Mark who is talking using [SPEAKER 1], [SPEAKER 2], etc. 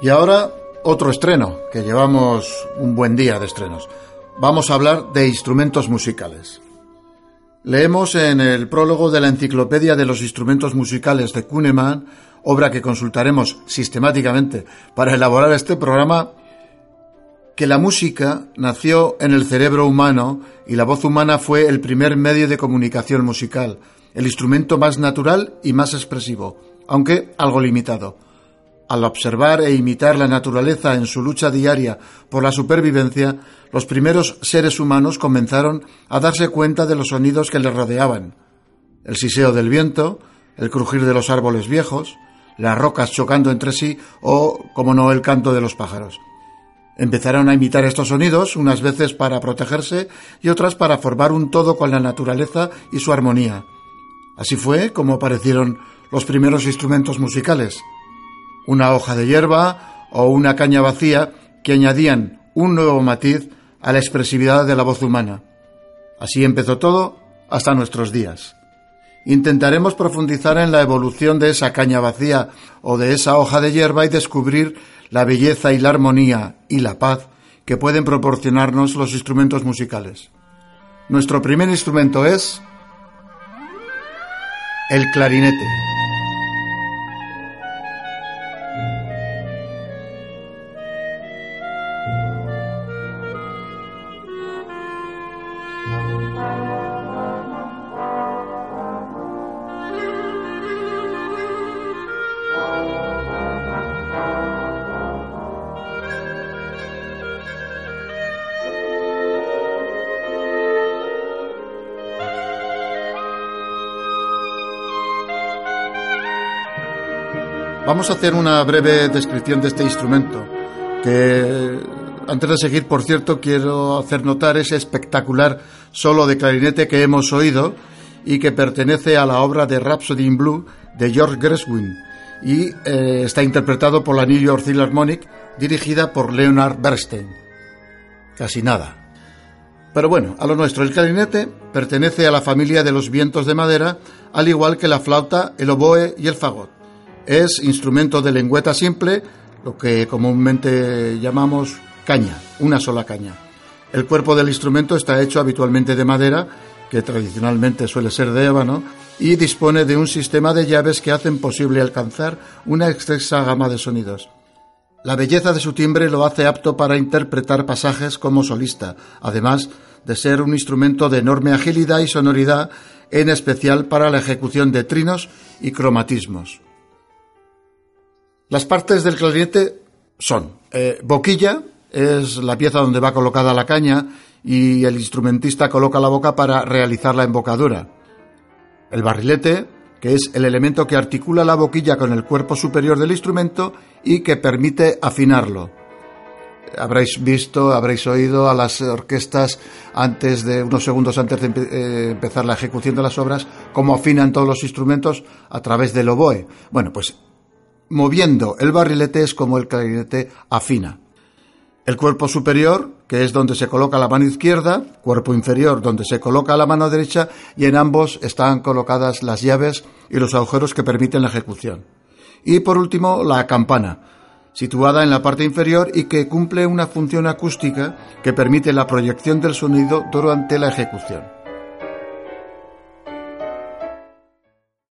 [SPEAKER 1] Y ahora otro estreno, que llevamos un buen día de estrenos. Vamos a hablar de instrumentos musicales. Leemos en el prólogo de la Enciclopedia de los Instrumentos Musicales de Kuhnemann, obra que consultaremos sistemáticamente para elaborar este programa, que la música nació en el cerebro humano y la voz humana fue el primer medio de comunicación musical, el instrumento más natural y más expresivo, aunque algo limitado. Al observar e imitar la naturaleza en su lucha diaria por la supervivencia, los primeros seres humanos comenzaron a darse cuenta de los sonidos que les rodeaban. El siseo del viento, el crujir de los árboles viejos, las rocas chocando entre sí o, como no, el canto de los pájaros. Empezaron a imitar estos sonidos, unas veces para protegerse y otras para formar un todo con la naturaleza y su armonía. Así fue como aparecieron los primeros instrumentos musicales una hoja de hierba o una caña vacía que añadían un nuevo matiz a la expresividad de la voz humana. Así empezó todo hasta nuestros días. Intentaremos profundizar en la evolución de esa caña vacía o de esa hoja de hierba y descubrir la belleza y la armonía y la paz que pueden proporcionarnos los instrumentos musicales. Nuestro primer instrumento es el clarinete. Vamos a hacer una breve descripción de este instrumento, que antes de seguir, por cierto, quiero hacer notar ese espectacular solo de clarinete que hemos oído y que pertenece a la obra de Rhapsody in Blue de George Gershwin y eh, está interpretado por la New York Philharmonic dirigida por Leonard Bernstein. Casi nada. Pero bueno, a lo nuestro, el clarinete pertenece a la familia de los vientos de madera, al igual que la flauta, el oboe y el fagot es instrumento de lengüeta simple, lo que comúnmente llamamos caña, una sola caña. El cuerpo del instrumento está hecho habitualmente de madera, que tradicionalmente suele ser de ébano, y dispone de un sistema de llaves que hacen posible alcanzar una extensa gama de sonidos. La belleza de su timbre lo hace apto para interpretar pasajes como solista, además de ser un instrumento de enorme agilidad y sonoridad, en especial para la ejecución de trinos y cromatismos. Las partes del clarinete son eh, boquilla, es la pieza donde va colocada la caña y el instrumentista coloca la boca para realizar la embocadura. El barrilete, que es el elemento que articula la boquilla con el cuerpo superior del instrumento y que permite afinarlo. Habréis visto, habréis oído a las orquestas antes de unos segundos antes de eh, empezar la ejecución de las obras cómo afinan todos los instrumentos a través del oboe. Bueno, pues moviendo el barrilete es como el clarinete afina. El cuerpo superior, que es donde se coloca la mano izquierda, cuerpo inferior, donde se coloca la mano derecha, y en ambos están colocadas las llaves y los agujeros que permiten la ejecución. Y por último, la campana, situada en la parte inferior y que cumple una función acústica que permite la proyección del sonido durante la ejecución.